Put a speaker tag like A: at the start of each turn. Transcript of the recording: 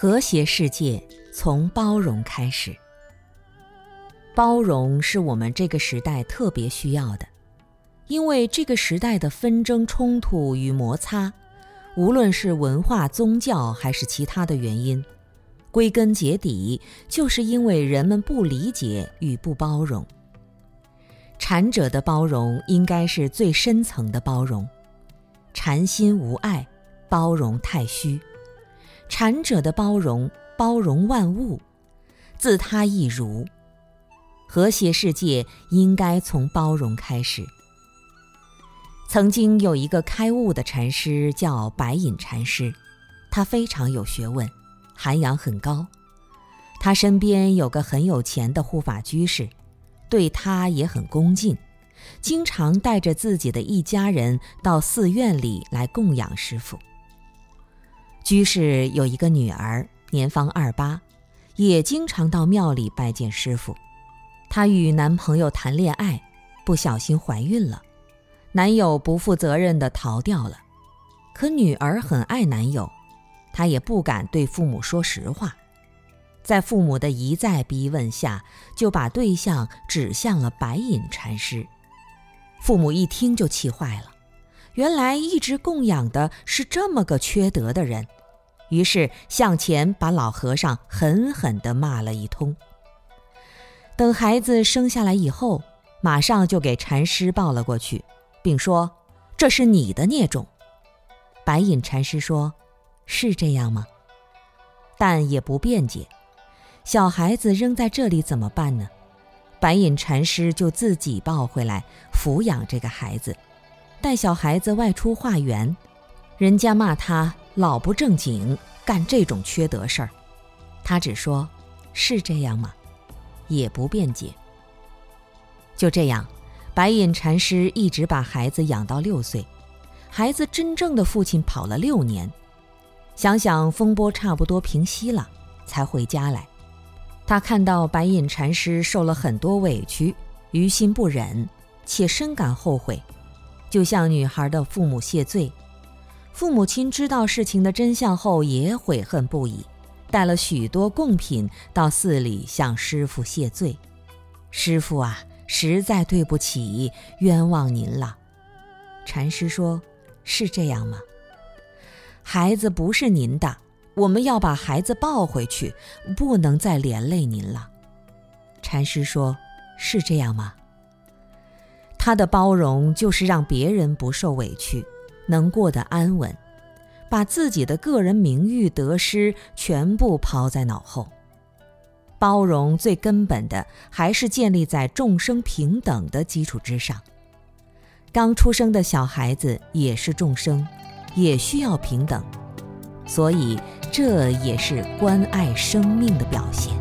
A: 和谐世界从包容开始。包容是我们这个时代特别需要的，因为这个时代的纷争、冲突与摩擦，无论是文化、宗教还是其他的原因，归根结底就是因为人们不理解与不包容。禅者的包容应该是最深层的包容，禅心无碍，包容太虚。禅者的包容，包容万物，自他亦如。和谐世界应该从包容开始。曾经有一个开悟的禅师叫白隐禅师，他非常有学问，涵养很高。他身边有个很有钱的护法居士，对他也很恭敬，经常带着自己的一家人到寺院里来供养师傅。居士有一个女儿，年方二八，也经常到庙里拜见师傅。她与男朋友谈恋爱，不小心怀孕了，男友不负责任地逃掉了。可女儿很爱男友，她也不敢对父母说实话。在父母的一再逼问下，就把对象指向了白隐禅师。父母一听就气坏了，原来一直供养的是这么个缺德的人。于是向前把老和尚狠狠地骂了一通。等孩子生下来以后，马上就给禅师抱了过去，并说：“这是你的孽种。”白隐禅师说：“是这样吗？”但也不辩解。小孩子扔在这里怎么办呢？白隐禅师就自己抱回来抚养这个孩子，带小孩子外出化缘。人家骂他。老不正经，干这种缺德事儿，他只说：“是这样吗？”也不辩解。就这样，白隐禅师一直把孩子养到六岁，孩子真正的父亲跑了六年。想想风波差不多平息了，才回家来。他看到白隐禅师受了很多委屈，于心不忍，且深感后悔，就向女孩的父母谢罪。父母亲知道事情的真相后，也悔恨不已，带了许多贡品到寺里向师傅谢罪。师傅啊，实在对不起，冤枉您了。禅师说：“是这样吗？孩子不是您的，我们要把孩子抱回去，不能再连累您了。”禅师说：“是这样吗？”他的包容就是让别人不受委屈。能过得安稳，把自己的个人名誉得失全部抛在脑后。包容最根本的还是建立在众生平等的基础之上。刚出生的小孩子也是众生，也需要平等，所以这也是关爱生命的表现。